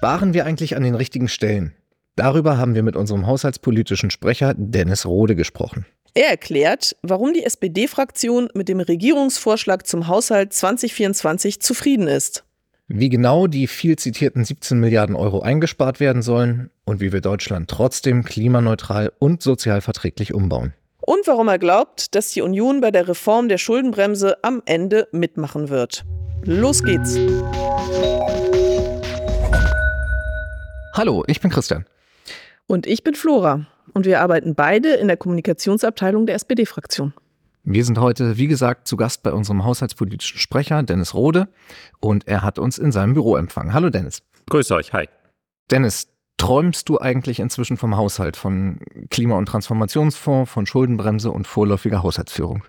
Sparen wir eigentlich an den richtigen Stellen? Darüber haben wir mit unserem haushaltspolitischen Sprecher Dennis Rode gesprochen. Er erklärt, warum die SPD-Fraktion mit dem Regierungsvorschlag zum Haushalt 2024 zufrieden ist. Wie genau die viel zitierten 17 Milliarden Euro eingespart werden sollen und wie wir Deutschland trotzdem klimaneutral und sozial verträglich umbauen. Und warum er glaubt, dass die Union bei der Reform der Schuldenbremse am Ende mitmachen wird. Los geht's! Hallo, ich bin Christian. Und ich bin Flora. Und wir arbeiten beide in der Kommunikationsabteilung der SPD-Fraktion. Wir sind heute, wie gesagt, zu Gast bei unserem haushaltspolitischen Sprecher Dennis Rode und er hat uns in seinem Büro empfangen. Hallo Dennis. Grüß euch, hi. Dennis, träumst du eigentlich inzwischen vom Haushalt, von Klima- und Transformationsfonds, von Schuldenbremse und vorläufiger Haushaltsführung?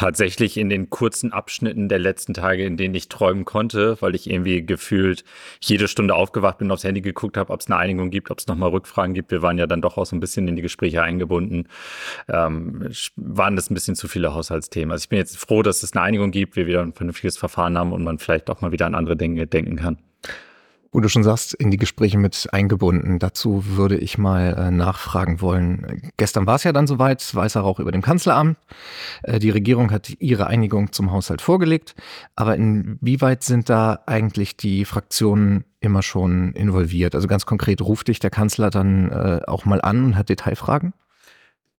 Tatsächlich in den kurzen Abschnitten der letzten Tage, in denen ich träumen konnte, weil ich irgendwie gefühlt jede Stunde aufgewacht bin, aufs Handy geguckt habe, ob es eine Einigung gibt, ob es nochmal Rückfragen gibt. Wir waren ja dann doch auch so ein bisschen in die Gespräche eingebunden. Ähm, waren das ein bisschen zu viele Haushaltsthemen. Also ich bin jetzt froh, dass es eine Einigung gibt, wir wieder ein vernünftiges Verfahren haben und man vielleicht auch mal wieder an andere Dinge denken kann wo du schon sagst, in die Gespräche mit eingebunden. Dazu würde ich mal äh, nachfragen wollen. Gestern war es ja dann soweit, Weißer Rauch über dem Kanzleramt. Äh, die Regierung hat ihre Einigung zum Haushalt vorgelegt. Aber inwieweit sind da eigentlich die Fraktionen immer schon involviert? Also ganz konkret, ruft dich der Kanzler dann äh, auch mal an und hat Detailfragen?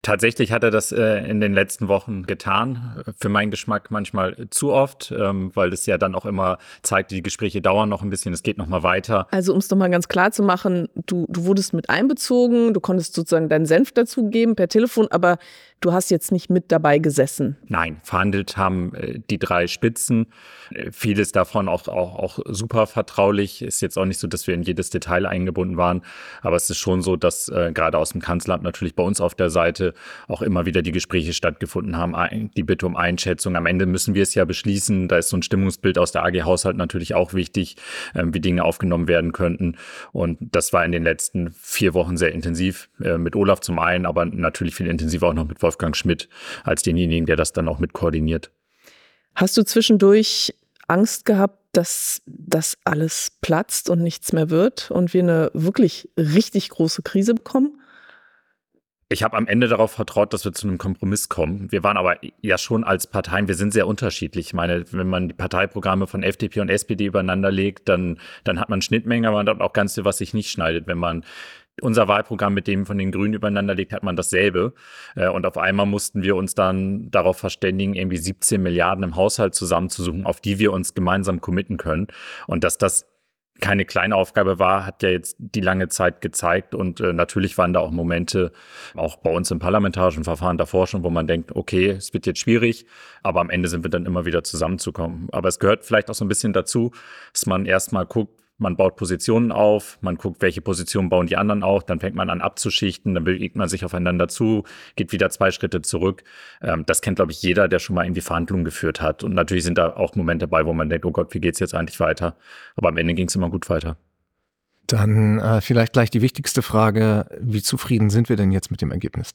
Tatsächlich hat er das äh, in den letzten Wochen getan. Für meinen Geschmack manchmal zu oft, ähm, weil das ja dann auch immer zeigt, die Gespräche dauern noch ein bisschen, es geht noch mal weiter. Also um es nochmal ganz klar zu machen, du, du wurdest mit einbezogen, du konntest sozusagen deinen Senf dazugeben per Telefon, aber du hast jetzt nicht mit dabei gesessen. Nein, verhandelt haben äh, die drei Spitzen. Äh, vieles davon auch, auch, auch super vertraulich. Ist jetzt auch nicht so, dass wir in jedes Detail eingebunden waren, aber es ist schon so, dass äh, gerade aus dem Kanzleramt natürlich bei uns auf der Seite auch immer wieder die Gespräche stattgefunden haben, die Bitte um Einschätzung. Am Ende müssen wir es ja beschließen. Da ist so ein Stimmungsbild aus der AG Haushalt natürlich auch wichtig, ähm, wie Dinge aufgenommen werden könnten. Und das war in den letzten vier Wochen sehr intensiv äh, mit Olaf zum einen, aber natürlich viel intensiver auch noch mit Wolfgang Schmidt als denjenigen, der das dann auch mit koordiniert. Hast du zwischendurch Angst gehabt, dass das alles platzt und nichts mehr wird und wir eine wirklich richtig große Krise bekommen? Ich habe am Ende darauf vertraut, dass wir zu einem Kompromiss kommen. Wir waren aber ja schon als Parteien, wir sind sehr unterschiedlich. Ich meine, wenn man die Parteiprogramme von FDP und SPD übereinander legt, dann, dann hat man Schnittmenge, aber man hat auch ganz viel, was sich nicht schneidet. Wenn man unser Wahlprogramm mit dem von den Grünen übereinander legt, hat man dasselbe. Äh, und auf einmal mussten wir uns dann darauf verständigen, irgendwie 17 Milliarden im Haushalt zusammenzusuchen, auf die wir uns gemeinsam committen können. Und dass das keine kleine Aufgabe war, hat ja jetzt die lange Zeit gezeigt. Und äh, natürlich waren da auch Momente, auch bei uns im parlamentarischen Verfahren davor schon, wo man denkt, okay, es wird jetzt schwierig, aber am Ende sind wir dann immer wieder zusammenzukommen. Aber es gehört vielleicht auch so ein bisschen dazu, dass man erstmal guckt, man baut Positionen auf, man guckt, welche Positionen bauen die anderen auch, dann fängt man an abzuschichten, dann bewegt man sich aufeinander zu, geht wieder zwei Schritte zurück. Ähm, das kennt, glaube ich, jeder, der schon mal irgendwie Verhandlungen geführt hat. Und natürlich sind da auch Momente dabei, wo man denkt, oh Gott, wie geht's jetzt eigentlich weiter? Aber am Ende ging es immer gut weiter. Dann äh, vielleicht gleich die wichtigste Frage, wie zufrieden sind wir denn jetzt mit dem Ergebnis?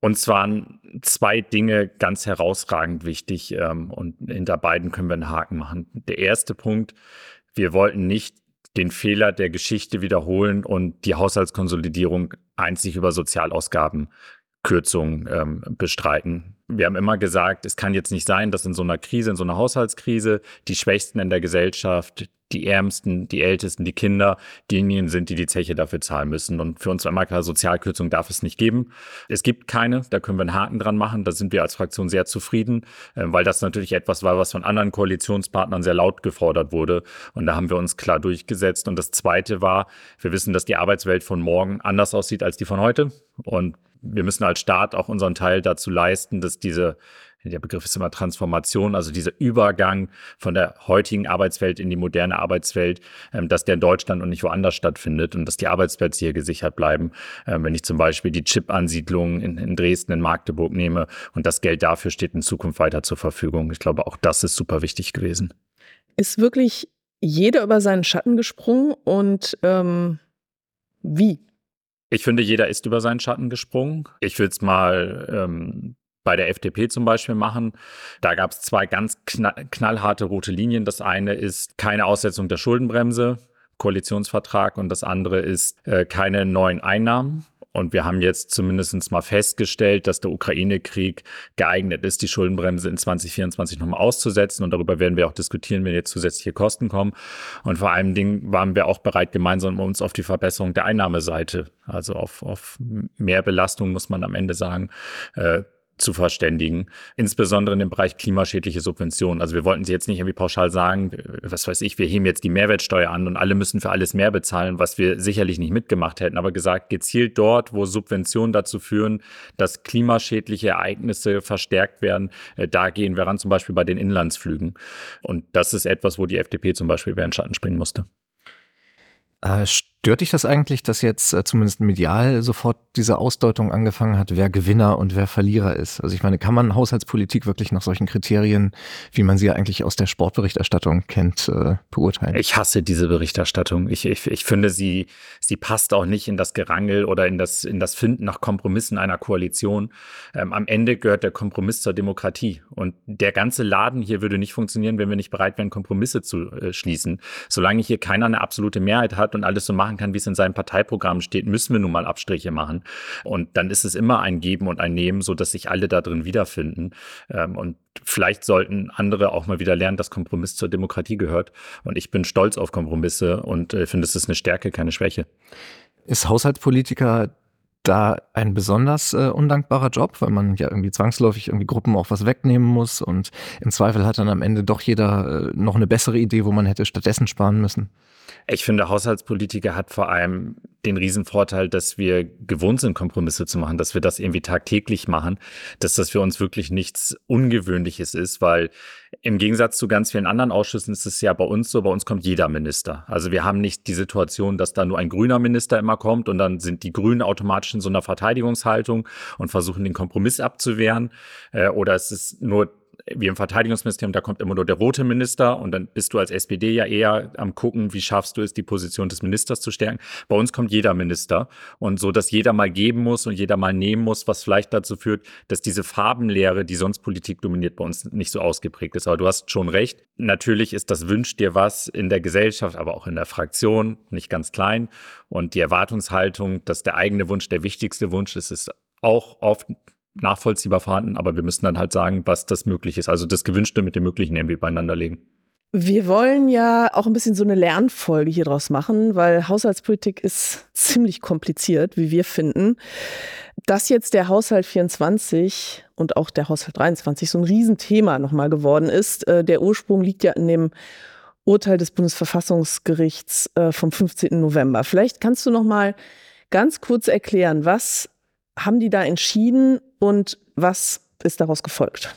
Uns waren zwei Dinge ganz herausragend wichtig ähm, und hinter beiden können wir einen Haken machen. Der erste Punkt, wir wollten nicht den Fehler der Geschichte wiederholen und die Haushaltskonsolidierung einzig über Sozialausgabenkürzungen ähm, bestreiten. Wir haben immer gesagt, es kann jetzt nicht sein, dass in so einer Krise, in so einer Haushaltskrise die Schwächsten in der Gesellschaft, die Ärmsten, die Ältesten, die Kinder diejenigen sind, die die Zeche dafür zahlen müssen. Und für uns klar, Sozialkürzung darf es nicht geben. Es gibt keine, da können wir einen Haken dran machen. Da sind wir als Fraktion sehr zufrieden, äh, weil das natürlich etwas war, was von anderen Koalitionspartnern sehr laut gefordert wurde. Und da haben wir uns klar durchgesetzt. Und das Zweite war, wir wissen, dass die Arbeitswelt von morgen anders aussieht als die von heute. Und wir müssen als Staat auch unseren Teil dazu leisten, dass diese der Begriff ist immer Transformation, also dieser Übergang von der heutigen Arbeitswelt in die moderne Arbeitswelt, ähm, dass der in Deutschland und nicht woanders stattfindet und dass die Arbeitsplätze hier gesichert bleiben. Ähm, wenn ich zum Beispiel die Chip-Ansiedlung in, in Dresden, in Magdeburg nehme und das Geld dafür steht in Zukunft weiter zur Verfügung. Ich glaube, auch das ist super wichtig gewesen. Ist wirklich jeder über seinen Schatten gesprungen und ähm, wie? Ich finde, jeder ist über seinen Schatten gesprungen. Ich will es mal ähm, bei der FDP zum Beispiel machen. Da gab es zwei ganz knallharte rote Linien. Das eine ist keine Aussetzung der Schuldenbremse Koalitionsvertrag und das andere ist äh, keine neuen Einnahmen. Und wir haben jetzt zumindest mal festgestellt, dass der Ukraine-Krieg geeignet ist, die Schuldenbremse in 2024 nochmal auszusetzen. Und darüber werden wir auch diskutieren, wenn jetzt zusätzliche Kosten kommen. Und vor allen Dingen waren wir auch bereit, gemeinsam uns auf die Verbesserung der Einnahmeseite, also auf, auf mehr Belastung, muss man am Ende sagen, äh, zu verständigen, insbesondere in dem Bereich klimaschädliche Subventionen. Also wir wollten sie jetzt nicht irgendwie pauschal sagen, was weiß ich, wir heben jetzt die Mehrwertsteuer an und alle müssen für alles mehr bezahlen, was wir sicherlich nicht mitgemacht hätten, aber gesagt, gezielt dort, wo Subventionen dazu führen, dass klimaschädliche Ereignisse verstärkt werden, äh, da gehen wir ran, zum Beispiel bei den Inlandsflügen. Und das ist etwas, wo die FDP zum Beispiel über den Schatten springen musste. Äh, stört dich das eigentlich, dass jetzt äh, zumindest medial sofort diese Ausdeutung angefangen hat, wer Gewinner und wer Verlierer ist? Also ich meine, kann man Haushaltspolitik wirklich nach solchen Kriterien, wie man sie ja eigentlich aus der Sportberichterstattung kennt, äh, beurteilen? Ich hasse diese Berichterstattung. Ich, ich, ich finde, sie, sie passt auch nicht in das Gerangel oder in das, in das Finden nach Kompromissen einer Koalition. Ähm, am Ende gehört der Kompromiss zur Demokratie. Und der ganze Laden hier würde nicht funktionieren, wenn wir nicht bereit wären, Kompromisse zu äh, schließen. Solange hier keiner eine absolute Mehrheit hat, und alles so machen kann, wie es in seinem Parteiprogramm steht, müssen wir nun mal Abstriche machen. Und dann ist es immer ein Geben und ein Nehmen, so dass sich alle da drin wiederfinden. Ähm, und vielleicht sollten andere auch mal wieder lernen, dass Kompromiss zur Demokratie gehört. Und ich bin stolz auf Kompromisse und äh, finde, es ist eine Stärke, keine Schwäche. Ist Haushaltspolitiker da ein besonders äh, undankbarer Job, weil man ja irgendwie zwangsläufig irgendwie Gruppen auch was wegnehmen muss und im Zweifel hat dann am Ende doch jeder äh, noch eine bessere Idee, wo man hätte stattdessen sparen müssen. Ich finde, Haushaltspolitiker hat vor allem den Riesenvorteil, dass wir gewohnt sind, Kompromisse zu machen, dass wir das irgendwie tagtäglich machen, dass das für uns wirklich nichts Ungewöhnliches ist, weil im Gegensatz zu ganz vielen anderen Ausschüssen ist es ja bei uns so, bei uns kommt jeder Minister. Also wir haben nicht die Situation, dass da nur ein grüner Minister immer kommt und dann sind die Grünen automatisch in so einer Verteidigungshaltung und versuchen den Kompromiss abzuwehren. Äh, oder es ist nur wie im Verteidigungsministerium, da kommt immer nur der rote Minister und dann bist du als SPD ja eher am gucken, wie schaffst du es, die Position des Ministers zu stärken. Bei uns kommt jeder Minister und so, dass jeder mal geben muss und jeder mal nehmen muss, was vielleicht dazu führt, dass diese Farbenlehre, die sonst Politik dominiert, bei uns nicht so ausgeprägt ist. Aber du hast schon recht. Natürlich ist das Wünscht dir was in der Gesellschaft, aber auch in der Fraktion nicht ganz klein. Und die Erwartungshaltung, dass der eigene Wunsch der wichtigste Wunsch ist, ist auch oft nachvollziehbar vorhanden, aber wir müssen dann halt sagen, was das möglich ist. Also das Gewünschte mit dem Möglichen irgendwie beieinander legen. Wir wollen ja auch ein bisschen so eine Lernfolge hier draus machen, weil Haushaltspolitik ist ziemlich kompliziert, wie wir finden. Dass jetzt der Haushalt 24 und auch der Haushalt 23 so ein Riesenthema nochmal geworden ist, äh, der Ursprung liegt ja in dem Urteil des Bundesverfassungsgerichts äh, vom 15. November. Vielleicht kannst du nochmal ganz kurz erklären, was haben die da entschieden und was ist daraus gefolgt?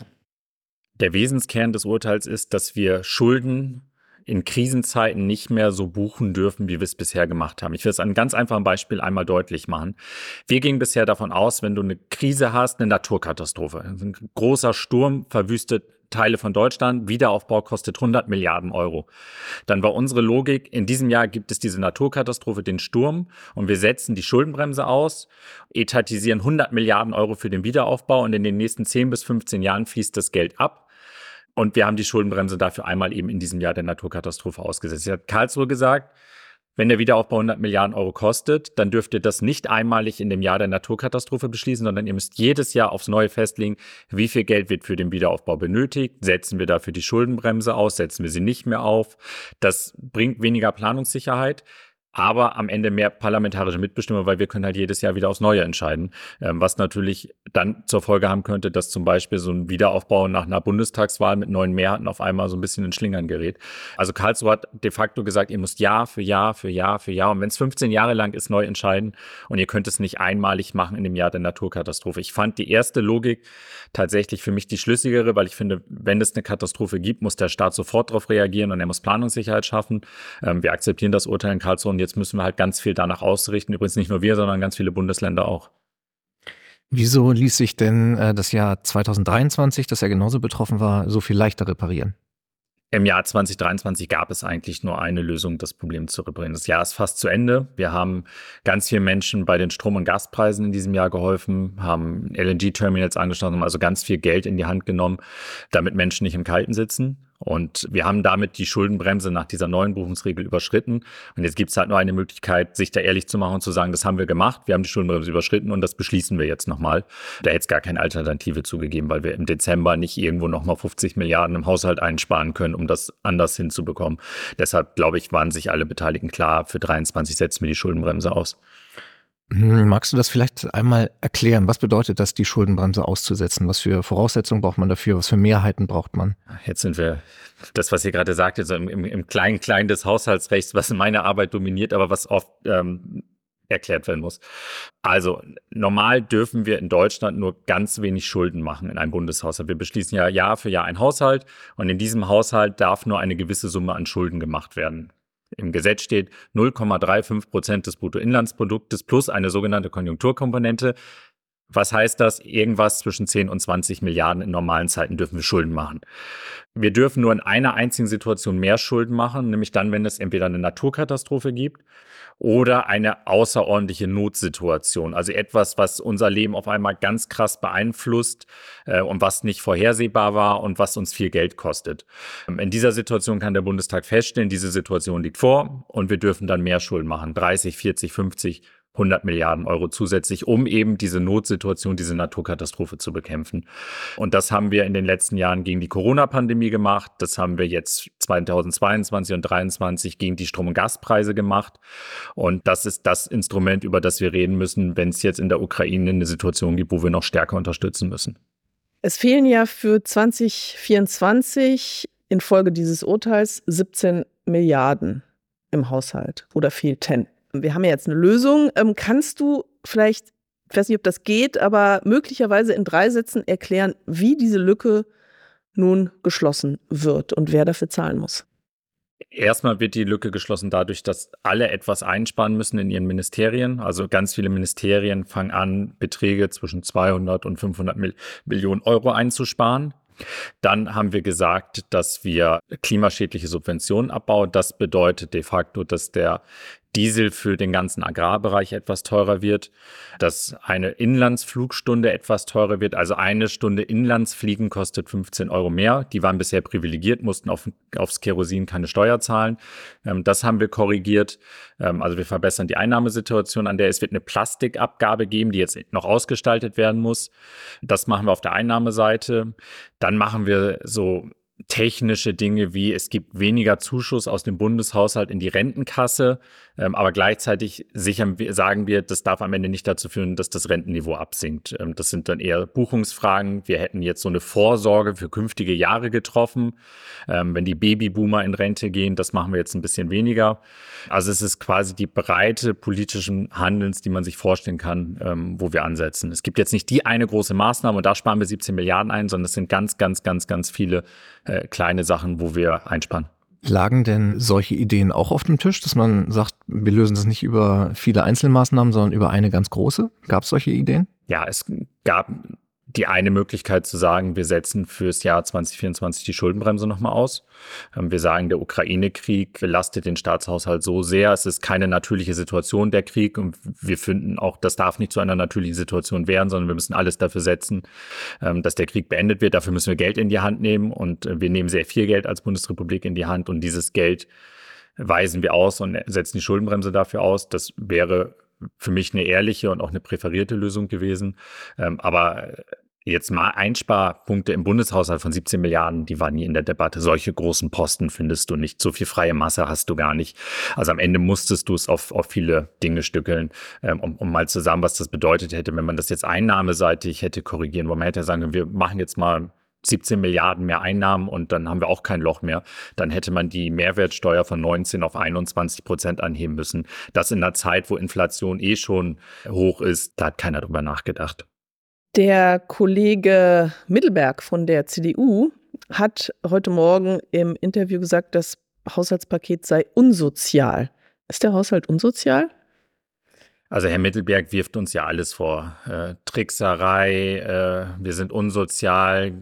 Der Wesenskern des Urteils ist, dass wir Schulden in Krisenzeiten nicht mehr so buchen dürfen, wie wir es bisher gemacht haben. Ich will es an einem ganz einfachen Beispiel einmal deutlich machen. Wir gingen bisher davon aus, wenn du eine Krise hast, eine Naturkatastrophe, ein großer Sturm verwüstet Teile von Deutschland. Wiederaufbau kostet 100 Milliarden Euro. Dann war unsere Logik, in diesem Jahr gibt es diese Naturkatastrophe, den Sturm, und wir setzen die Schuldenbremse aus, etatisieren 100 Milliarden Euro für den Wiederaufbau und in den nächsten 10 bis 15 Jahren fließt das Geld ab. Und wir haben die Schuldenbremse dafür einmal eben in diesem Jahr der Naturkatastrophe ausgesetzt. Sie hat Karlsruhe gesagt, wenn der Wiederaufbau 100 Milliarden Euro kostet, dann dürft ihr das nicht einmalig in dem Jahr der Naturkatastrophe beschließen, sondern ihr müsst jedes Jahr aufs Neue festlegen, wie viel Geld wird für den Wiederaufbau benötigt. Setzen wir dafür die Schuldenbremse aus, setzen wir sie nicht mehr auf. Das bringt weniger Planungssicherheit aber am Ende mehr parlamentarische Mitbestimmung, weil wir können halt jedes Jahr wieder aufs Neue entscheiden, ähm, was natürlich dann zur Folge haben könnte, dass zum Beispiel so ein Wiederaufbau nach einer Bundestagswahl mit neuen Mehrheiten auf einmal so ein bisschen in Schlingern gerät. Also Karlsruhe hat de facto gesagt, ihr müsst Jahr für Jahr für Jahr für Jahr und wenn es 15 Jahre lang ist, neu entscheiden und ihr könnt es nicht einmalig machen in dem Jahr der Naturkatastrophe. Ich fand die erste Logik tatsächlich für mich die schlüssigere, weil ich finde, wenn es eine Katastrophe gibt, muss der Staat sofort darauf reagieren und er muss Planungssicherheit schaffen. Ähm, wir akzeptieren das Urteil in Karlsruhe und jetzt müssen wir halt ganz viel danach ausrichten. Übrigens nicht nur wir, sondern ganz viele Bundesländer auch. Wieso ließ sich denn äh, das Jahr 2023, das ja genauso betroffen war, so viel leichter reparieren? Im Jahr 2023 gab es eigentlich nur eine Lösung, das Problem zu reparieren. Das Jahr ist fast zu Ende. Wir haben ganz vielen Menschen bei den Strom- und Gaspreisen in diesem Jahr geholfen, haben LNG-Terminals angeschlossen, haben also ganz viel Geld in die Hand genommen, damit Menschen nicht im Kalten sitzen. Und wir haben damit die Schuldenbremse nach dieser neuen Buchungsregel überschritten. Und jetzt gibt es halt nur eine Möglichkeit, sich da ehrlich zu machen und zu sagen, das haben wir gemacht, wir haben die Schuldenbremse überschritten und das beschließen wir jetzt nochmal. Da hätte es gar keine Alternative zugegeben, weil wir im Dezember nicht irgendwo nochmal 50 Milliarden im Haushalt einsparen können, um das anders hinzubekommen. Deshalb, glaube ich, waren sich alle Beteiligten klar, für 23 setzen wir die Schuldenbremse aus. Hm, magst du das vielleicht einmal erklären? Was bedeutet das, die Schuldenbremse auszusetzen? Was für Voraussetzungen braucht man dafür? Was für Mehrheiten braucht man? Jetzt sind wir, das, was ihr gerade sagt, so im, im, im kleinen Klein des Haushaltsrechts, was meine Arbeit dominiert, aber was oft ähm, erklärt werden muss. Also normal dürfen wir in Deutschland nur ganz wenig Schulden machen in einem Bundeshaushalt. Wir beschließen ja Jahr für Jahr einen Haushalt und in diesem Haushalt darf nur eine gewisse Summe an Schulden gemacht werden im Gesetz steht 0,35 Prozent des Bruttoinlandsproduktes plus eine sogenannte Konjunkturkomponente. Was heißt das? Irgendwas zwischen 10 und 20 Milliarden in normalen Zeiten dürfen wir Schulden machen. Wir dürfen nur in einer einzigen Situation mehr Schulden machen, nämlich dann, wenn es entweder eine Naturkatastrophe gibt oder eine außerordentliche Notsituation. Also etwas, was unser Leben auf einmal ganz krass beeinflusst äh, und was nicht vorhersehbar war und was uns viel Geld kostet. In dieser Situation kann der Bundestag feststellen, diese Situation liegt vor und wir dürfen dann mehr Schulden machen. 30, 40, 50, 100 Milliarden Euro zusätzlich, um eben diese Notsituation, diese Naturkatastrophe zu bekämpfen. Und das haben wir in den letzten Jahren gegen die Corona-Pandemie gemacht. Das haben wir jetzt 2022 und 2023 gegen die Strom- und Gaspreise gemacht. Und das ist das Instrument, über das wir reden müssen, wenn es jetzt in der Ukraine eine Situation gibt, wo wir noch stärker unterstützen müssen. Es fehlen ja für 2024 infolge dieses Urteils 17 Milliarden im Haushalt oder fehlten. Wir haben ja jetzt eine Lösung. Ähm, kannst du vielleicht, ich weiß nicht, ob das geht, aber möglicherweise in drei Sätzen erklären, wie diese Lücke nun geschlossen wird und wer dafür zahlen muss? Erstmal wird die Lücke geschlossen dadurch, dass alle etwas einsparen müssen in ihren Ministerien. Also ganz viele Ministerien fangen an, Beträge zwischen 200 und 500 Millionen Euro einzusparen. Dann haben wir gesagt, dass wir klimaschädliche Subventionen abbauen. Das bedeutet de facto, dass der Diesel für den ganzen Agrarbereich etwas teurer wird, dass eine Inlandsflugstunde etwas teurer wird. Also eine Stunde Inlandsfliegen kostet 15 Euro mehr. Die waren bisher privilegiert, mussten auf, aufs Kerosin keine Steuer zahlen. Ähm, das haben wir korrigiert. Ähm, also wir verbessern die Einnahmesituation an der. Es wird eine Plastikabgabe geben, die jetzt noch ausgestaltet werden muss. Das machen wir auf der Einnahmeseite. Dann machen wir so technische Dinge wie es gibt weniger Zuschuss aus dem Bundeshaushalt in die Rentenkasse, aber gleichzeitig sichern wir, sagen wir, das darf am Ende nicht dazu führen, dass das Rentenniveau absinkt. Ähm, das sind dann eher Buchungsfragen. Wir hätten jetzt so eine Vorsorge für künftige Jahre getroffen. Ähm, wenn die Babyboomer in Rente gehen, das machen wir jetzt ein bisschen weniger. Also es ist quasi die Breite politischen Handelns, die man sich vorstellen kann, ähm, wo wir ansetzen. Es gibt jetzt nicht die eine große Maßnahme und da sparen wir 17 Milliarden ein, sondern es sind ganz, ganz, ganz, ganz viele äh, kleine Sachen, wo wir einsparen. Lagen denn solche Ideen auch auf dem Tisch, dass man sagt, wir lösen das nicht über viele Einzelmaßnahmen, sondern über eine ganz große? Gab es solche Ideen? Ja, es gab die eine Möglichkeit zu sagen, wir setzen fürs Jahr 2024 die Schuldenbremse nochmal aus. Ähm, wir sagen, der Ukraine-Krieg belastet den Staatshaushalt so sehr. Es ist keine natürliche Situation, der Krieg. Und wir finden auch, das darf nicht zu einer natürlichen Situation werden, sondern wir müssen alles dafür setzen, ähm, dass der Krieg beendet wird. Dafür müssen wir Geld in die Hand nehmen. Und äh, wir nehmen sehr viel Geld als Bundesrepublik in die Hand. Und dieses Geld weisen wir aus und setzen die Schuldenbremse dafür aus. Das wäre für mich eine ehrliche und auch eine präferierte Lösung gewesen. Ähm, aber Jetzt mal Einsparpunkte im Bundeshaushalt von 17 Milliarden, die waren nie in der Debatte. Solche großen Posten findest du nicht. So viel freie Masse hast du gar nicht. Also am Ende musstest du es auf, auf viele Dinge stückeln, ähm, um, um mal zu sagen, was das bedeutet hätte, wenn man das jetzt einnahmeseitig hätte korrigieren, wo man hätte sagen, wir machen jetzt mal 17 Milliarden mehr Einnahmen und dann haben wir auch kein Loch mehr. Dann hätte man die Mehrwertsteuer von 19 auf 21 Prozent anheben müssen. Das in einer Zeit, wo Inflation eh schon hoch ist, da hat keiner drüber nachgedacht. Der Kollege Mittelberg von der CDU hat heute Morgen im Interview gesagt, das Haushaltspaket sei unsozial. Ist der Haushalt unsozial? Also Herr Mittelberg wirft uns ja alles vor. Äh, Trickserei, äh, wir sind unsozial.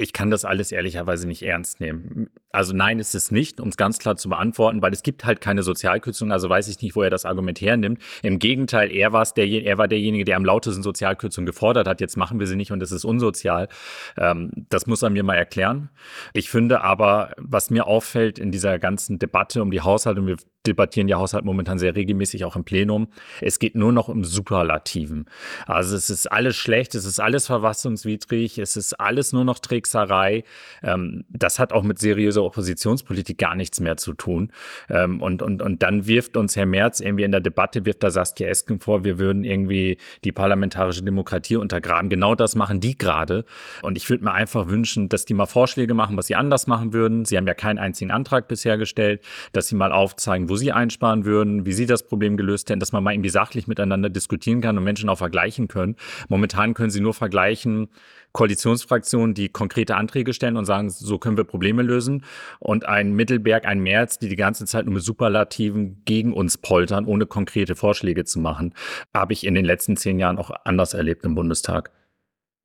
Ich kann das alles ehrlicherweise nicht ernst nehmen. Also nein, ist es nicht, um es ganz klar zu beantworten, weil es gibt halt keine Sozialkürzung, also weiß ich nicht, wo er das Argument hernimmt. Im Gegenteil, er, war's der, er war derjenige, der am lautesten Sozialkürzungen gefordert hat. Jetzt machen wir sie nicht und es ist unsozial. Ähm, das muss er mir mal erklären. Ich finde aber, was mir auffällt in dieser ganzen Debatte um die Haushalte, und wir debattieren ja Haushalt momentan sehr regelmäßig auch im Plenum. Es geht nur noch um Superlativen. Also es ist alles schlecht, es ist alles verfassungswidrig, es ist alles nur noch Trickserei. Ähm, das hat auch mit seriöser Oppositionspolitik gar nichts mehr zu tun. Ähm, und, und, und dann wirft uns Herr Merz irgendwie in der Debatte, wirft da Saskia Esken vor, wir würden irgendwie die parlamentarische Demokratie untergraben. Genau das machen die gerade. Und ich würde mir einfach wünschen, dass die mal Vorschläge machen, was sie anders machen würden. Sie haben ja keinen einzigen Antrag bisher gestellt, dass sie mal aufzeigen, wo sie einsparen würden, wie sie das Problem gelöst hätten, dass man mal irgendwie sachlich miteinander diskutieren kann und Menschen auch vergleichen können. Momentan können sie nur vergleichen, Koalitionsfraktionen, die konkrete Anträge stellen und sagen, so können wir Probleme lösen. Und ein Mittelberg, ein März, die die ganze Zeit nur mit Superlativen gegen uns poltern, ohne konkrete Vorschläge zu machen, habe ich in den letzten zehn Jahren auch anders erlebt im Bundestag.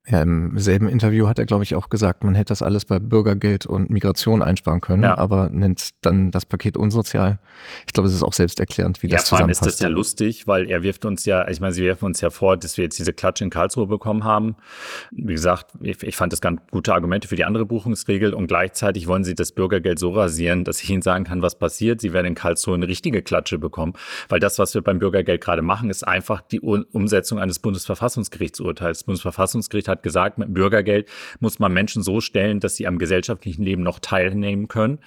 Ja, im selben Interview hat er, glaube ich, auch gesagt, man hätte das alles bei Bürgergeld und Migration einsparen können, ja. aber nennt dann das Paket unsozial. Ich glaube, es ist auch selbsterklärend, wie ja, das zusammenpasst. Ja, vor allem ist das ja lustig, weil er wirft uns ja, ich meine, sie werfen uns ja vor, dass wir jetzt diese Klatsche in Karlsruhe bekommen haben. Wie gesagt, ich, ich fand das ganz gute Argumente für die andere Buchungsregel und gleichzeitig wollen sie das Bürgergeld so rasieren, dass ich ihnen sagen kann, was passiert. Sie werden in Karlsruhe eine richtige Klatsche bekommen, weil das, was wir beim Bürgergeld gerade machen, ist einfach die Umsetzung eines Bundesverfassungsgerichtsurteils. Das Bundesverfassungsgericht hat hat gesagt, mit Bürgergeld muss man Menschen so stellen, dass sie am gesellschaftlichen Leben noch teilnehmen können.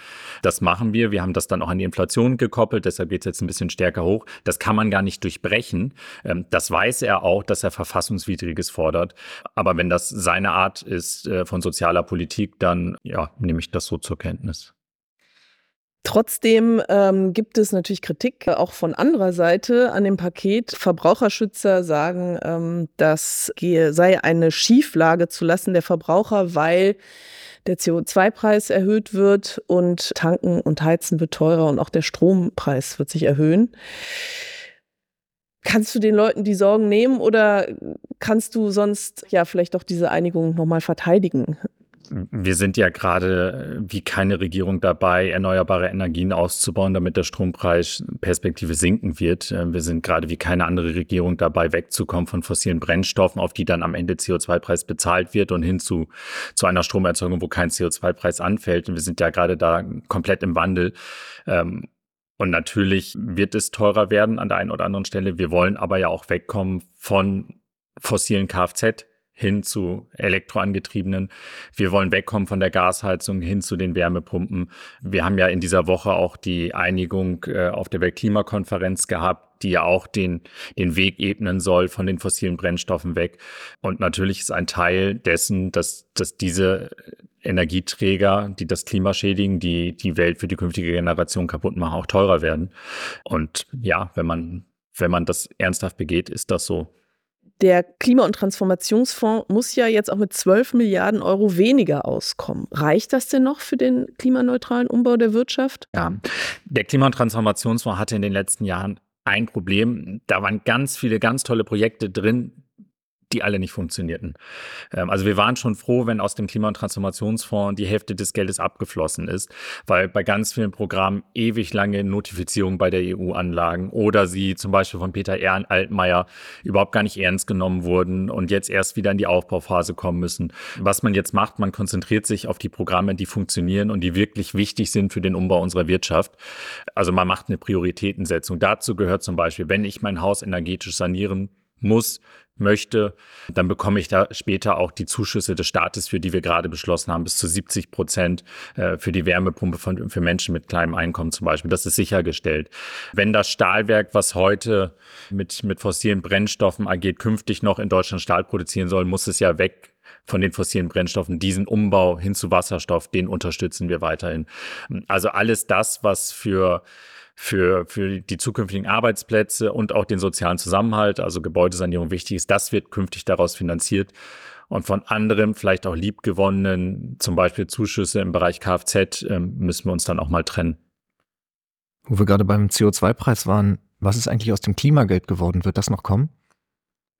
Das machen wir. Wir haben das dann auch an die Inflation gekoppelt, deshalb geht es jetzt ein bisschen stärker hoch. Das kann man gar nicht durchbrechen. Ähm, das weiß er auch, dass er Verfassungswidriges fordert. Aber wenn das seine Art ist äh, von sozialer Politik, dann ja, nehme ich das so zur Kenntnis. Trotzdem ähm, gibt es natürlich Kritik äh, auch von anderer Seite an dem Paket. Verbraucherschützer sagen, ähm, das sei eine Schieflage zulassen der Verbraucher, weil der CO2-Preis erhöht wird und Tanken und Heizen wird teurer und auch der Strompreis wird sich erhöhen. Kannst du den Leuten die Sorgen nehmen oder kannst du sonst ja vielleicht auch diese Einigung nochmal verteidigen? Wir sind ja gerade wie keine Regierung dabei, erneuerbare Energien auszubauen, damit der Strompreis Perspektive sinken wird. Äh, wir sind gerade wie keine andere Regierung dabei, wegzukommen von fossilen Brennstoffen, auf die dann am Ende CO2-Preis bezahlt wird und hin zu, zu einer Stromerzeugung, wo kein CO2-Preis anfällt. Und wir sind ja gerade da komplett im Wandel. Ähm, und natürlich wird es teurer werden an der einen oder anderen Stelle. Wir wollen aber ja auch wegkommen von fossilen Kfz hin zu elektroangetriebenen. Wir wollen wegkommen von der Gasheizung hin zu den Wärmepumpen. Wir haben ja in dieser Woche auch die Einigung äh, auf der Weltklimakonferenz gehabt, die ja auch den, den Weg ebnen soll von den fossilen Brennstoffen weg. Und natürlich ist ein Teil dessen, dass, dass diese Energieträger, die das Klima schädigen, die die Welt für die künftige Generation kaputt machen, auch teurer werden. Und ja, wenn man, wenn man das ernsthaft begeht, ist das so. Der Klima- und Transformationsfonds muss ja jetzt auch mit 12 Milliarden Euro weniger auskommen. Reicht das denn noch für den klimaneutralen Umbau der Wirtschaft? Ja, der Klima- und Transformationsfonds hatte in den letzten Jahren ein Problem. Da waren ganz viele ganz tolle Projekte drin, die alle nicht funktionierten. Ähm, also wir waren schon froh, wenn aus dem Klima- und Transformationsfonds die Hälfte des Geldes abgeflossen ist, weil bei ganz vielen Programmen ewig lange Notifizierungen bei der EU anlagen oder sie zum Beispiel von Peter Ehren Altmaier überhaupt gar nicht ernst genommen wurden und jetzt erst wieder in die Aufbauphase kommen müssen. Was man jetzt macht, man konzentriert sich auf die Programme, die funktionieren und die wirklich wichtig sind für den Umbau unserer Wirtschaft. Also man macht eine Prioritätensetzung. Dazu gehört zum Beispiel, wenn ich mein Haus energetisch sanieren muss, möchte, dann bekomme ich da später auch die Zuschüsse des Staates, für die wir gerade beschlossen haben, bis zu 70 Prozent äh, für die Wärmepumpe von, für Menschen mit kleinem Einkommen zum Beispiel. Das ist sichergestellt. Wenn das Stahlwerk, was heute mit, mit fossilen Brennstoffen agiert, künftig noch in Deutschland Stahl produzieren soll, muss es ja weg von den fossilen Brennstoffen, diesen Umbau hin zu Wasserstoff, den unterstützen wir weiterhin. Also alles das, was für für, für die zukünftigen Arbeitsplätze und auch den sozialen Zusammenhalt, also Gebäudesanierung wichtig ist, das wird künftig daraus finanziert. Und von anderen, vielleicht auch liebgewonnenen, zum Beispiel Zuschüsse im Bereich Kfz, ähm, müssen wir uns dann auch mal trennen. Wo wir gerade beim CO2-Preis waren, was ist eigentlich aus dem Klimageld geworden? Wird das noch kommen?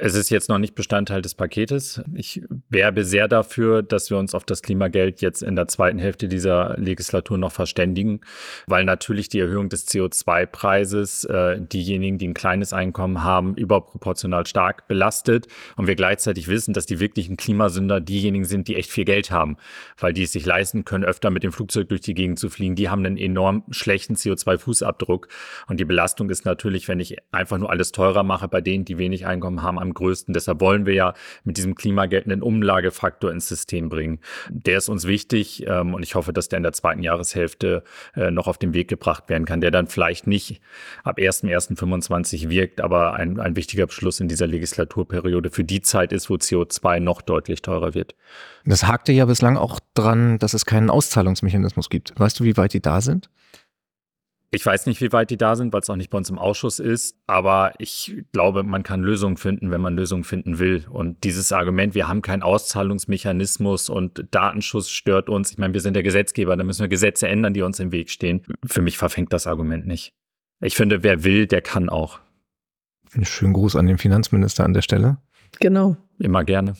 Es ist jetzt noch nicht Bestandteil des Paketes. Ich werbe sehr dafür, dass wir uns auf das Klimageld jetzt in der zweiten Hälfte dieser Legislatur noch verständigen, weil natürlich die Erhöhung des CO2-Preises äh, diejenigen, die ein kleines Einkommen haben, überproportional stark belastet und wir gleichzeitig wissen, dass die wirklichen Klimasünder diejenigen sind, die echt viel Geld haben, weil die es sich leisten können, öfter mit dem Flugzeug durch die Gegend zu fliegen. Die haben einen enorm schlechten CO2-Fußabdruck und die Belastung ist natürlich, wenn ich einfach nur alles teurer mache, bei denen, die wenig Einkommen haben, am größten. Deshalb wollen wir ja mit diesem Klimageld einen Umlagefaktor ins System bringen. Der ist uns wichtig ähm, und ich hoffe, dass der in der zweiten Jahreshälfte äh, noch auf den Weg gebracht werden kann, der dann vielleicht nicht ab 1.1.25 wirkt, aber ein, ein wichtiger Beschluss in dieser Legislaturperiode für die Zeit ist, wo CO2 noch deutlich teurer wird. Das hakte ja bislang auch dran, dass es keinen Auszahlungsmechanismus gibt. Weißt du, wie weit die da sind? Ich weiß nicht, wie weit die da sind, weil es auch nicht bei uns im Ausschuss ist. Aber ich glaube, man kann Lösungen finden, wenn man Lösungen finden will. Und dieses Argument, wir haben keinen Auszahlungsmechanismus und Datenschutz stört uns. Ich meine, wir sind der Gesetzgeber, da müssen wir Gesetze ändern, die uns im Weg stehen. Für mich verfängt das Argument nicht. Ich finde, wer will, der kann auch. Einen schönen Gruß an den Finanzminister an der Stelle. Genau. Immer gerne.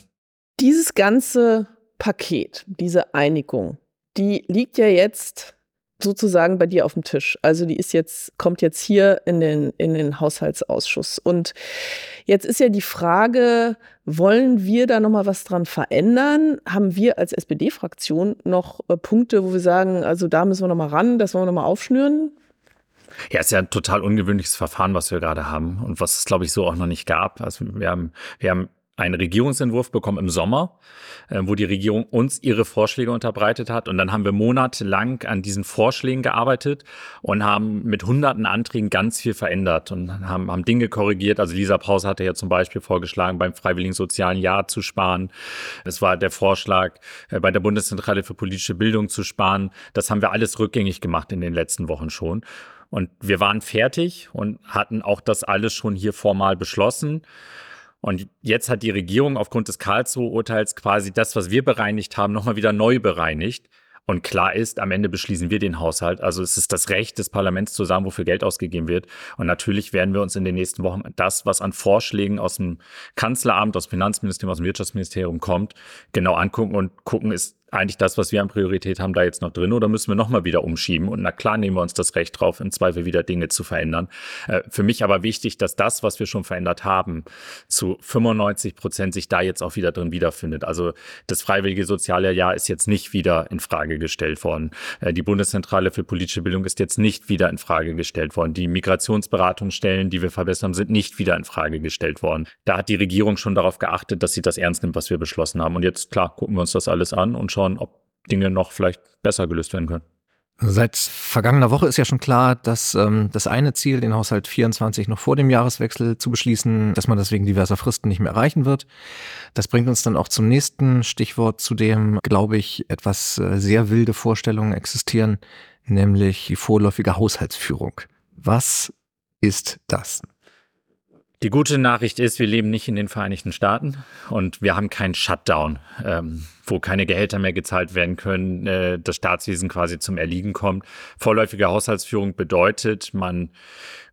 Dieses ganze Paket, diese Einigung, die liegt ja jetzt sozusagen bei dir auf dem Tisch. Also die ist jetzt, kommt jetzt hier in den, in den Haushaltsausschuss. Und jetzt ist ja die Frage, wollen wir da nochmal was dran verändern? Haben wir als SPD-Fraktion noch äh, Punkte, wo wir sagen, also da müssen wir nochmal ran, das wollen wir nochmal aufschnüren? Ja, ist ja ein total ungewöhnliches Verfahren, was wir gerade haben und was es, glaube ich, so auch noch nicht gab. Also wir haben, wir haben einen Regierungsentwurf bekommen im Sommer, äh, wo die Regierung uns ihre Vorschläge unterbreitet hat. Und dann haben wir monatelang an diesen Vorschlägen gearbeitet und haben mit hunderten Anträgen ganz viel verändert und haben, haben Dinge korrigiert. Also Lisa Pause hatte ja zum Beispiel vorgeschlagen, beim freiwilligen sozialen Jahr zu sparen. Es war der Vorschlag, äh, bei der Bundeszentrale für politische Bildung zu sparen. Das haben wir alles rückgängig gemacht in den letzten Wochen schon. Und wir waren fertig und hatten auch das alles schon hier formal beschlossen. Und jetzt hat die Regierung aufgrund des Karlsruhe-Urteils quasi das, was wir bereinigt haben, nochmal wieder neu bereinigt. Und klar ist, am Ende beschließen wir den Haushalt. Also es ist das Recht des Parlaments zu sagen, wofür Geld ausgegeben wird. Und natürlich werden wir uns in den nächsten Wochen das, was an Vorschlägen aus dem Kanzleramt, aus dem Finanzministerium, aus dem Wirtschaftsministerium kommt, genau angucken und gucken, ist eigentlich das, was wir an Priorität haben, da jetzt noch drin oder müssen wir nochmal wieder umschieben? Und na klar nehmen wir uns das Recht drauf, im Zweifel wieder Dinge zu verändern. Äh, für mich aber wichtig, dass das, was wir schon verändert haben, zu 95 Prozent sich da jetzt auch wieder drin wiederfindet. Also das freiwillige soziale Jahr ist jetzt nicht wieder in Frage gestellt worden. Äh, die Bundeszentrale für politische Bildung ist jetzt nicht wieder in Frage gestellt worden. Die Migrationsberatungsstellen, die wir verbessern, sind nicht wieder in Frage gestellt worden. Da hat die Regierung schon darauf geachtet, dass sie das ernst nimmt, was wir beschlossen haben. Und jetzt, klar, gucken wir uns das alles an und schauen, schauen, ob Dinge noch vielleicht besser gelöst werden können. Seit vergangener Woche ist ja schon klar, dass ähm, das eine Ziel, den Haushalt 24 noch vor dem Jahreswechsel zu beschließen, dass man das wegen diverser Fristen nicht mehr erreichen wird. Das bringt uns dann auch zum nächsten Stichwort, zu dem, glaube ich, etwas äh, sehr wilde Vorstellungen existieren, nämlich die vorläufige Haushaltsführung. Was ist das? Die gute Nachricht ist, wir leben nicht in den Vereinigten Staaten und wir haben keinen Shutdown, ähm, wo keine Gehälter mehr gezahlt werden können, äh, das Staatswesen quasi zum Erliegen kommt. Vorläufige Haushaltsführung bedeutet, man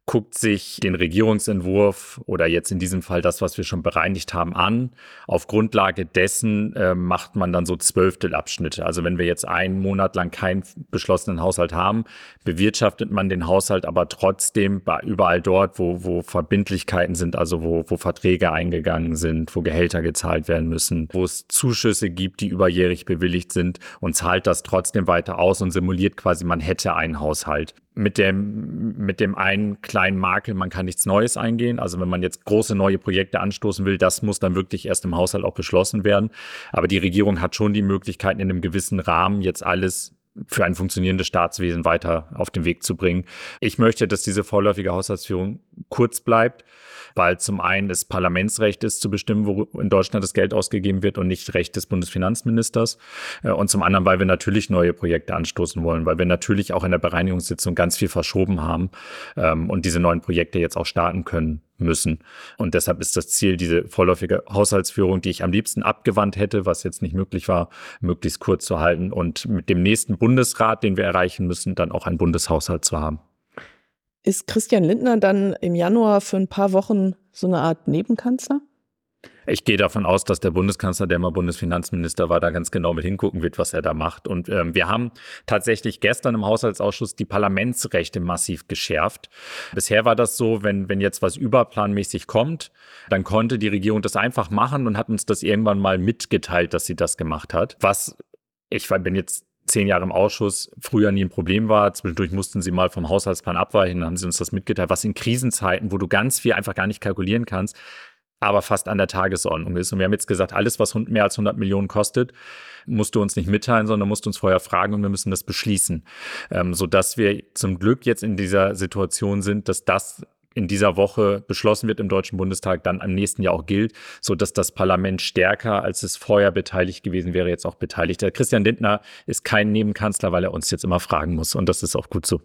guckt sich den Regierungsentwurf oder jetzt in diesem Fall das, was wir schon bereinigt haben, an. Auf Grundlage dessen äh, macht man dann so Zwölftelabschnitte. Also wenn wir jetzt einen Monat lang keinen beschlossenen Haushalt haben, bewirtschaftet man den Haushalt aber trotzdem bei überall dort, wo, wo Verbindlichkeiten sind, also wo, wo Verträge eingegangen sind, wo Gehälter gezahlt werden müssen, wo es Zuschüsse gibt, die überjährig bewilligt sind und zahlt das trotzdem weiter aus und simuliert quasi, man hätte einen Haushalt mit dem, mit dem einen kleinen Makel, man kann nichts Neues eingehen. Also wenn man jetzt große neue Projekte anstoßen will, das muss dann wirklich erst im Haushalt auch beschlossen werden. Aber die Regierung hat schon die Möglichkeit, in einem gewissen Rahmen jetzt alles für ein funktionierendes Staatswesen weiter auf den Weg zu bringen. Ich möchte, dass diese vorläufige Haushaltsführung kurz bleibt weil zum einen das Parlamentsrecht ist zu bestimmen, wo in Deutschland das Geld ausgegeben wird und nicht Recht des Bundesfinanzministers. Äh, und zum anderen, weil wir natürlich neue Projekte anstoßen wollen, weil wir natürlich auch in der Bereinigungssitzung ganz viel verschoben haben ähm, und diese neuen Projekte jetzt auch starten können müssen. Und deshalb ist das Ziel, diese vorläufige Haushaltsführung, die ich am liebsten abgewandt hätte, was jetzt nicht möglich war, möglichst kurz zu halten und mit dem nächsten Bundesrat, den wir erreichen müssen, dann auch einen Bundeshaushalt zu haben. Ist Christian Lindner dann im Januar für ein paar Wochen so eine Art Nebenkanzler? Ich gehe davon aus, dass der Bundeskanzler, der mal Bundesfinanzminister war, da ganz genau mit hingucken wird, was er da macht. Und ähm, wir haben tatsächlich gestern im Haushaltsausschuss die Parlamentsrechte massiv geschärft. Bisher war das so, wenn, wenn jetzt was überplanmäßig kommt, dann konnte die Regierung das einfach machen und hat uns das irgendwann mal mitgeteilt, dass sie das gemacht hat. Was ich bin jetzt zehn Jahre im Ausschuss früher nie ein Problem war. Zwischendurch mussten sie mal vom Haushaltsplan abweichen, dann haben sie uns das mitgeteilt, was in Krisenzeiten, wo du ganz viel einfach gar nicht kalkulieren kannst, aber fast an der Tagesordnung ist. Und wir haben jetzt gesagt, alles, was mehr als 100 Millionen kostet, musst du uns nicht mitteilen, sondern musst uns vorher fragen und wir müssen das beschließen. Ähm, sodass wir zum Glück jetzt in dieser Situation sind, dass das in dieser Woche beschlossen wird im Deutschen Bundestag, dann am nächsten Jahr auch gilt, so dass das Parlament stärker, als es vorher beteiligt gewesen wäre, jetzt auch beteiligt. Der Christian Lindner ist kein Nebenkanzler, weil er uns jetzt immer fragen muss und das ist auch gut so.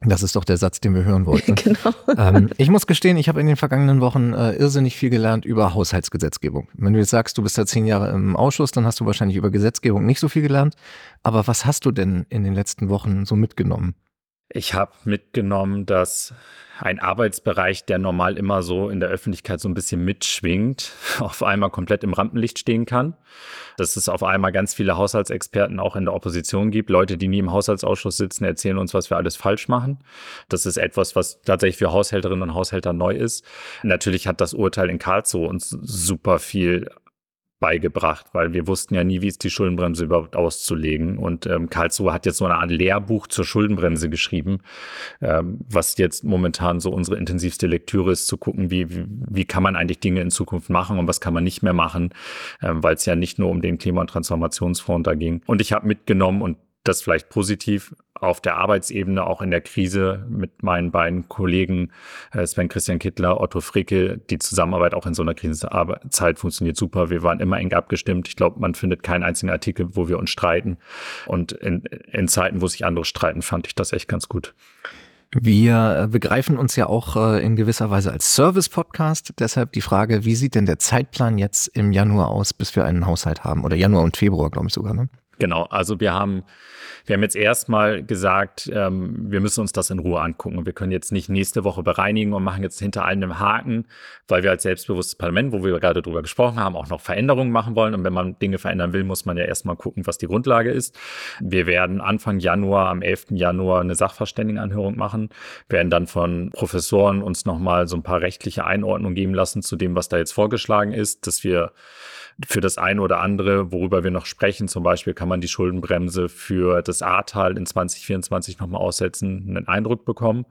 Das ist doch der Satz, den wir hören wollten. genau. Ähm, ich muss gestehen, ich habe in den vergangenen Wochen äh, irrsinnig viel gelernt über Haushaltsgesetzgebung. Wenn du jetzt sagst, du bist ja zehn Jahre im Ausschuss, dann hast du wahrscheinlich über Gesetzgebung nicht so viel gelernt. Aber was hast du denn in den letzten Wochen so mitgenommen? Ich habe mitgenommen, dass ein Arbeitsbereich, der normal immer so in der Öffentlichkeit so ein bisschen mitschwingt, auf einmal komplett im Rampenlicht stehen kann. Dass es auf einmal ganz viele Haushaltsexperten auch in der Opposition gibt. Leute, die nie im Haushaltsausschuss sitzen, erzählen uns, was wir alles falsch machen. Das ist etwas, was tatsächlich für Haushälterinnen und Haushälter neu ist. Natürlich hat das Urteil in Karlsruhe uns super viel beigebracht, weil wir wussten ja nie, wie ist die Schuldenbremse überhaupt auszulegen. Und ähm, Karlsruhe hat jetzt so eine Art Lehrbuch zur Schuldenbremse geschrieben, ähm, was jetzt momentan so unsere intensivste Lektüre ist, zu gucken, wie, wie, wie kann man eigentlich Dinge in Zukunft machen und was kann man nicht mehr machen, ähm, weil es ja nicht nur um den Klima- und Transformationsfonds da ging. Und ich habe mitgenommen und das vielleicht positiv auf der Arbeitsebene, auch in der Krise mit meinen beiden Kollegen äh, Sven Christian Kittler, Otto Fricke. Die Zusammenarbeit auch in so einer Krisenzeit funktioniert super. Wir waren immer eng abgestimmt. Ich glaube, man findet keinen einzigen Artikel, wo wir uns streiten. Und in, in Zeiten, wo sich andere streiten, fand ich das echt ganz gut. Wir begreifen uns ja auch äh, in gewisser Weise als Service-Podcast. Deshalb die Frage, wie sieht denn der Zeitplan jetzt im Januar aus, bis wir einen Haushalt haben? Oder Januar und Februar, glaube ich sogar. Ne? Genau, also wir haben, wir haben jetzt erstmal gesagt, ähm, wir müssen uns das in Ruhe angucken. Wir können jetzt nicht nächste Woche bereinigen und machen jetzt hinter allem einen Haken, weil wir als selbstbewusstes Parlament, wo wir gerade drüber gesprochen haben, auch noch Veränderungen machen wollen. Und wenn man Dinge verändern will, muss man ja erstmal gucken, was die Grundlage ist. Wir werden Anfang Januar, am 11. Januar eine Sachverständigenanhörung machen, werden dann von Professoren uns nochmal so ein paar rechtliche Einordnungen geben lassen zu dem, was da jetzt vorgeschlagen ist, dass wir für das eine oder andere, worüber wir noch sprechen, zum Beispiel kann man die Schuldenbremse für das Ahrtal in 2024 nochmal aussetzen, einen Eindruck bekommen.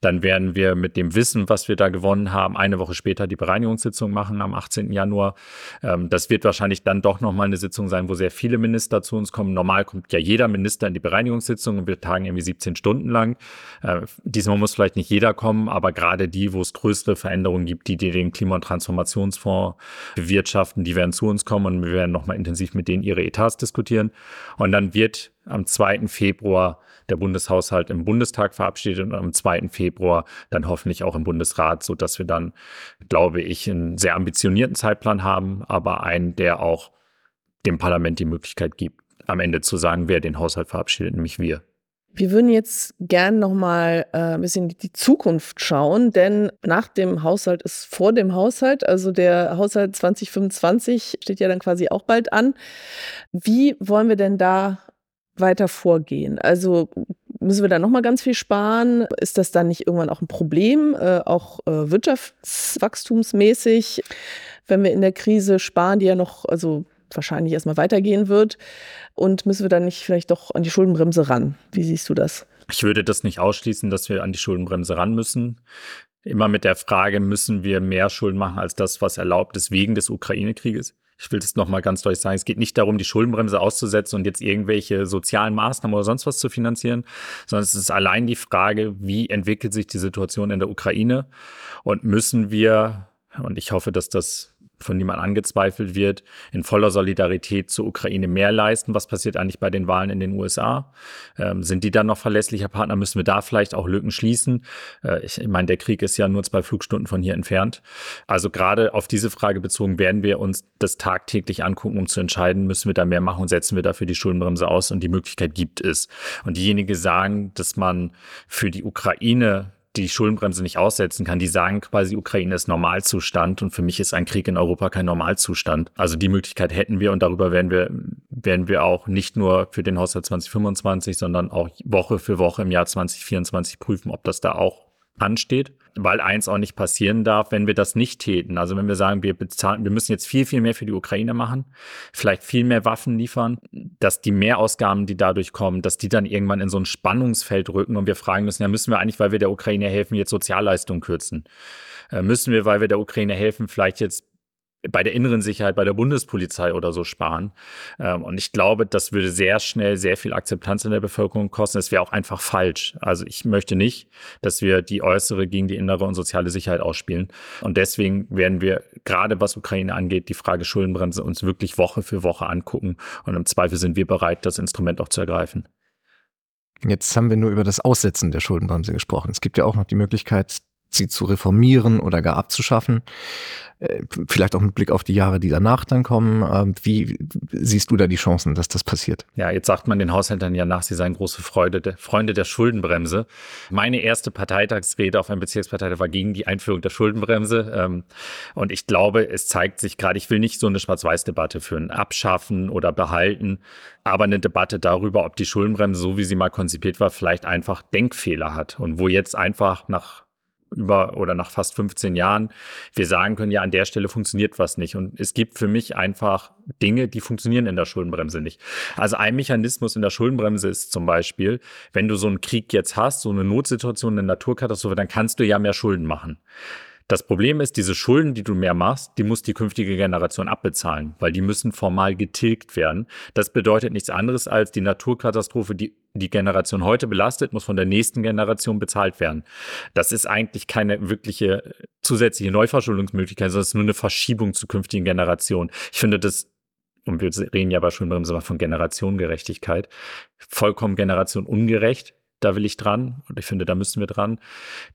Dann werden wir mit dem Wissen, was wir da gewonnen haben, eine Woche später die Bereinigungssitzung machen am 18. Januar. Ähm, das wird wahrscheinlich dann doch nochmal eine Sitzung sein, wo sehr viele Minister zu uns kommen. Normal kommt ja jeder Minister in die Bereinigungssitzung und wir tagen irgendwie 17 Stunden lang. Äh, diesmal muss vielleicht nicht jeder kommen, aber gerade die, wo es größere Veränderungen gibt, die, die den Klima- und Transformationsfonds bewirtschaften, die werden zu uns kommen und wir werden nochmal intensiv mit denen ihre Etats diskutieren. Und dann wird am 2. Februar der Bundeshaushalt im Bundestag verabschiedet und am 2. Februar dann hoffentlich auch im Bundesrat, so dass wir dann, glaube ich, einen sehr ambitionierten Zeitplan haben, aber einen, der auch dem Parlament die Möglichkeit gibt, am Ende zu sagen, wer den Haushalt verabschiedet, nämlich wir. Wir würden jetzt gern noch mal äh, ein bisschen die Zukunft schauen, denn nach dem Haushalt ist vor dem Haushalt, also der Haushalt 2025 steht ja dann quasi auch bald an. Wie wollen wir denn da weiter vorgehen? Also müssen wir da noch mal ganz viel sparen? Ist das dann nicht irgendwann auch ein Problem, äh, auch äh, wirtschaftswachstumsmäßig, wenn wir in der Krise sparen, die ja noch, also wahrscheinlich erstmal weitergehen wird? Und müssen wir dann nicht vielleicht doch an die Schuldenbremse ran? Wie siehst du das? Ich würde das nicht ausschließen, dass wir an die Schuldenbremse ran müssen. Immer mit der Frage, müssen wir mehr Schulden machen als das, was erlaubt ist wegen des Ukraine-Krieges? Ich will das nochmal ganz deutlich sagen, es geht nicht darum, die Schuldenbremse auszusetzen und jetzt irgendwelche sozialen Maßnahmen oder sonst was zu finanzieren, sondern es ist allein die Frage, wie entwickelt sich die Situation in der Ukraine und müssen wir, und ich hoffe, dass das von niemand angezweifelt wird, in voller Solidarität zur Ukraine mehr leisten. Was passiert eigentlich bei den Wahlen in den USA? Ähm, sind die dann noch verlässlicher Partner? Müssen wir da vielleicht auch Lücken schließen? Äh, ich, ich meine, der Krieg ist ja nur zwei Flugstunden von hier entfernt. Also gerade auf diese Frage bezogen werden wir uns das tagtäglich angucken, um zu entscheiden, müssen wir da mehr machen und setzen wir dafür die Schuldenbremse aus und die Möglichkeit gibt es. Und diejenigen sagen, dass man für die Ukraine die Schuldenbremse nicht aussetzen kann. Die sagen quasi, Ukraine ist Normalzustand und für mich ist ein Krieg in Europa kein Normalzustand. Also die Möglichkeit hätten wir und darüber werden wir, werden wir auch nicht nur für den Haushalt 2025, sondern auch Woche für Woche im Jahr 2024 prüfen, ob das da auch ansteht, weil eins auch nicht passieren darf, wenn wir das nicht täten. Also wenn wir sagen, wir bezahlen, wir müssen jetzt viel, viel mehr für die Ukraine machen, vielleicht viel mehr Waffen liefern, dass die Mehrausgaben, die dadurch kommen, dass die dann irgendwann in so ein Spannungsfeld rücken und wir fragen müssen, ja, müssen wir eigentlich, weil wir der Ukraine helfen, jetzt Sozialleistungen kürzen? Äh, müssen wir, weil wir der Ukraine helfen, vielleicht jetzt bei der inneren Sicherheit, bei der Bundespolizei oder so sparen. Ähm, und ich glaube, das würde sehr schnell sehr viel Akzeptanz in der Bevölkerung kosten. Es wäre auch einfach falsch. Also ich möchte nicht, dass wir die äußere gegen die innere und soziale Sicherheit ausspielen. Und deswegen werden wir gerade was Ukraine angeht, die Frage Schuldenbremse uns wirklich Woche für Woche angucken. Und im Zweifel sind wir bereit, das Instrument auch zu ergreifen. Jetzt haben wir nur über das Aussetzen der Schuldenbremse gesprochen. Es gibt ja auch noch die Möglichkeit, sie zu reformieren oder gar abzuschaffen. Äh, vielleicht auch mit Blick auf die Jahre, die danach dann kommen. Ähm, wie siehst du da die Chancen, dass das passiert? Ja, jetzt sagt man den Haushältern ja nach, sie seien große Freude, Freunde der Schuldenbremse. Meine erste Parteitagsrede auf einem Bezirksparteitag war gegen die Einführung der Schuldenbremse. Ähm, und ich glaube, es zeigt sich gerade, ich will nicht so eine Schwarz-Weiß-Debatte führen, abschaffen oder behalten, aber eine Debatte darüber, ob die Schuldenbremse, so wie sie mal konzipiert war, vielleicht einfach Denkfehler hat und wo jetzt einfach nach über oder nach fast 15 Jahren wir sagen können, ja, an der Stelle funktioniert was nicht. Und es gibt für mich einfach Dinge, die funktionieren in der Schuldenbremse nicht. Also ein Mechanismus in der Schuldenbremse ist zum Beispiel, wenn du so einen Krieg jetzt hast, so eine Notsituation, eine Naturkatastrophe, dann kannst du ja mehr Schulden machen. Das Problem ist, diese Schulden, die du mehr machst, die muss die künftige Generation abbezahlen, weil die müssen formal getilgt werden. Das bedeutet nichts anderes als die Naturkatastrophe, die die Generation heute belastet, muss von der nächsten Generation bezahlt werden. Das ist eigentlich keine wirkliche zusätzliche Neuverschuldungsmöglichkeit, sondern es ist nur eine Verschiebung zu künftigen Generationen. Ich finde das und wir reden ja bei Schuldenbremse von Generationengerechtigkeit, vollkommen generationungerecht. Da will ich dran und ich finde, da müssen wir dran.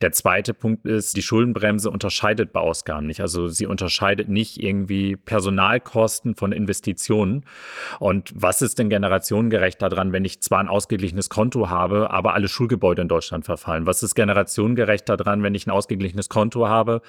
Der zweite Punkt ist, die Schuldenbremse unterscheidet bei Ausgaben nicht. Also sie unterscheidet nicht irgendwie Personalkosten von Investitionen. Und was ist denn generationengerecht daran, wenn ich zwar ein ausgeglichenes Konto habe, aber alle Schulgebäude in Deutschland verfallen? Was ist generationengerecht daran, wenn ich ein ausgeglichenes Konto habe,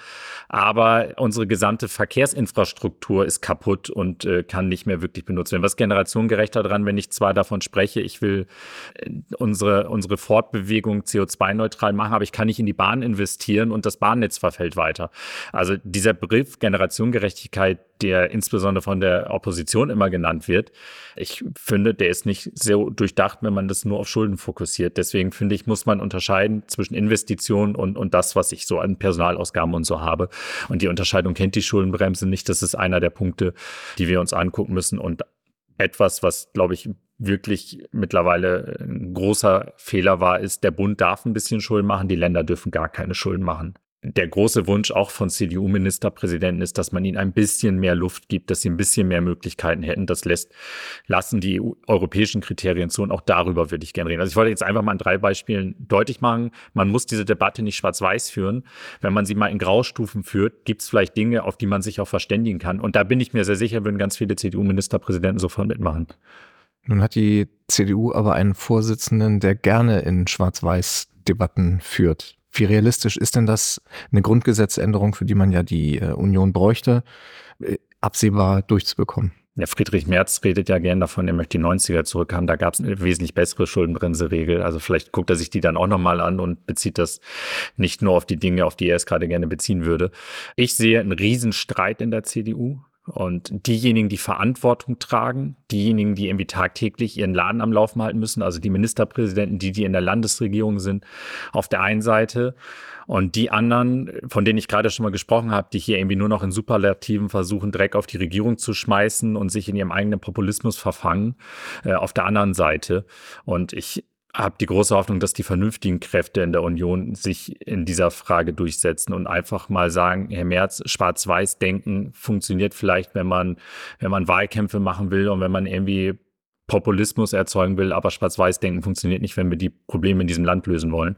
aber unsere gesamte Verkehrsinfrastruktur ist kaputt und äh, kann nicht mehr wirklich benutzt werden? Was ist generationengerecht daran, wenn ich zwar davon spreche, ich will äh, unsere, unsere Fortbewegung CO2-neutral machen, aber ich kann nicht in die Bahn investieren und das Bahnnetz verfällt weiter. Also dieser Begriff Generationengerechtigkeit, der insbesondere von der Opposition immer genannt wird, ich finde, der ist nicht sehr durchdacht, wenn man das nur auf Schulden fokussiert. Deswegen finde ich, muss man unterscheiden zwischen Investitionen und, und das, was ich so an Personalausgaben und so habe. Und die Unterscheidung kennt die Schuldenbremse nicht. Das ist einer der Punkte, die wir uns angucken müssen. Und etwas, was, glaube ich, wirklich mittlerweile ein großer Fehler war, ist, der Bund darf ein bisschen Schulden machen, die Länder dürfen gar keine Schulden machen. Der große Wunsch auch von CDU-Ministerpräsidenten ist, dass man ihnen ein bisschen mehr Luft gibt, dass sie ein bisschen mehr Möglichkeiten hätten. Das lässt, lassen die EU, europäischen Kriterien zu und auch darüber würde ich gerne reden. Also ich wollte jetzt einfach mal an drei Beispielen deutlich machen, man muss diese Debatte nicht schwarz-weiß führen. Wenn man sie mal in Graustufen führt, gibt es vielleicht Dinge, auf die man sich auch verständigen kann. Und da bin ich mir sehr sicher, würden ganz viele CDU-Ministerpräsidenten sofort mitmachen. Nun hat die CDU aber einen Vorsitzenden, der gerne in Schwarz-Weiß-Debatten führt. Wie realistisch ist denn das, eine Grundgesetzänderung, für die man ja die äh, Union bräuchte, äh, absehbar durchzubekommen? Ja, Friedrich Merz redet ja gern davon, er möchte die 90er zurückhaben. Da gab es eine wesentlich bessere Schuldenbremse-Regel. Also vielleicht guckt er sich die dann auch nochmal an und bezieht das nicht nur auf die Dinge, auf die er es gerade gerne beziehen würde. Ich sehe einen Riesenstreit in der CDU. Und diejenigen, die Verantwortung tragen, diejenigen, die irgendwie tagtäglich ihren Laden am Laufen halten müssen, also die Ministerpräsidenten, die, die in der Landesregierung sind, auf der einen Seite. Und die anderen, von denen ich gerade schon mal gesprochen habe, die hier irgendwie nur noch in Superlativen versuchen, Dreck auf die Regierung zu schmeißen und sich in ihrem eigenen Populismus verfangen, äh, auf der anderen Seite. Und ich habe die große Hoffnung, dass die vernünftigen Kräfte in der Union sich in dieser Frage durchsetzen und einfach mal sagen, Herr Merz, schwarz-weiß denken funktioniert vielleicht, wenn man, wenn man Wahlkämpfe machen will und wenn man irgendwie Populismus erzeugen will, aber schwarz-weiß denken funktioniert nicht, wenn wir die Probleme in diesem Land lösen wollen.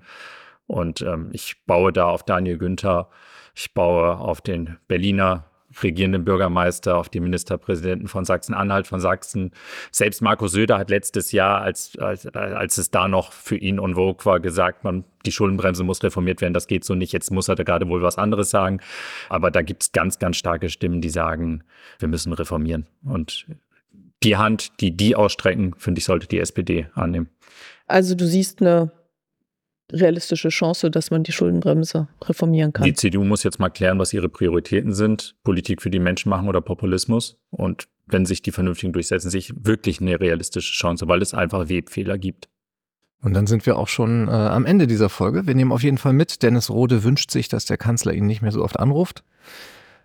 Und ähm, ich baue da auf Daniel Günther, ich baue auf den Berliner regierenden Bürgermeister, auf die Ministerpräsidenten von Sachsen-Anhalt, von Sachsen. Selbst Markus Söder hat letztes Jahr, als, als, als es da noch für ihn en vogue war, gesagt, man, die Schuldenbremse muss reformiert werden, das geht so nicht. Jetzt muss er da gerade wohl was anderes sagen. Aber da gibt es ganz, ganz starke Stimmen, die sagen, wir müssen reformieren. Und die Hand, die die ausstrecken, finde ich, sollte die SPD annehmen. Also du siehst eine realistische Chance, dass man die Schuldenbremse reformieren kann. Die CDU muss jetzt mal klären, was ihre Prioritäten sind. Politik für die Menschen machen oder Populismus. Und wenn sich die vernünftigen durchsetzen, sich wirklich eine realistische Chance, weil es einfach Webfehler gibt. Und dann sind wir auch schon äh, am Ende dieser Folge. Wir nehmen auf jeden Fall mit, Dennis Rode wünscht sich, dass der Kanzler ihn nicht mehr so oft anruft.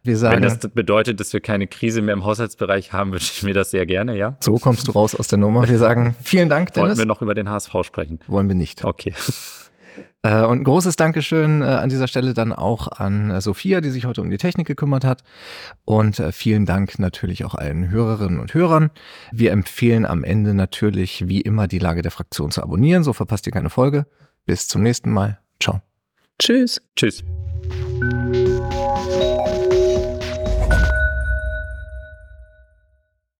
Wir sagen, Wenn das bedeutet, dass wir keine Krise mehr im Haushaltsbereich haben, wünsche ich mir das sehr gerne, ja. So kommst du raus aus der Nummer. Wir sagen vielen Dank, Dennis. Wollen wir noch über den HSV sprechen? Wollen wir nicht. Okay. Äh, und ein großes Dankeschön äh, an dieser Stelle dann auch an äh, Sophia, die sich heute um die Technik gekümmert hat. Und vielen Dank natürlich auch allen Hörerinnen und Hörern. Wir empfehlen am Ende natürlich wie immer die Lage der Fraktion zu abonnieren, so verpasst ihr keine Folge. Bis zum nächsten Mal. Ciao. Tschüss. Tschüss.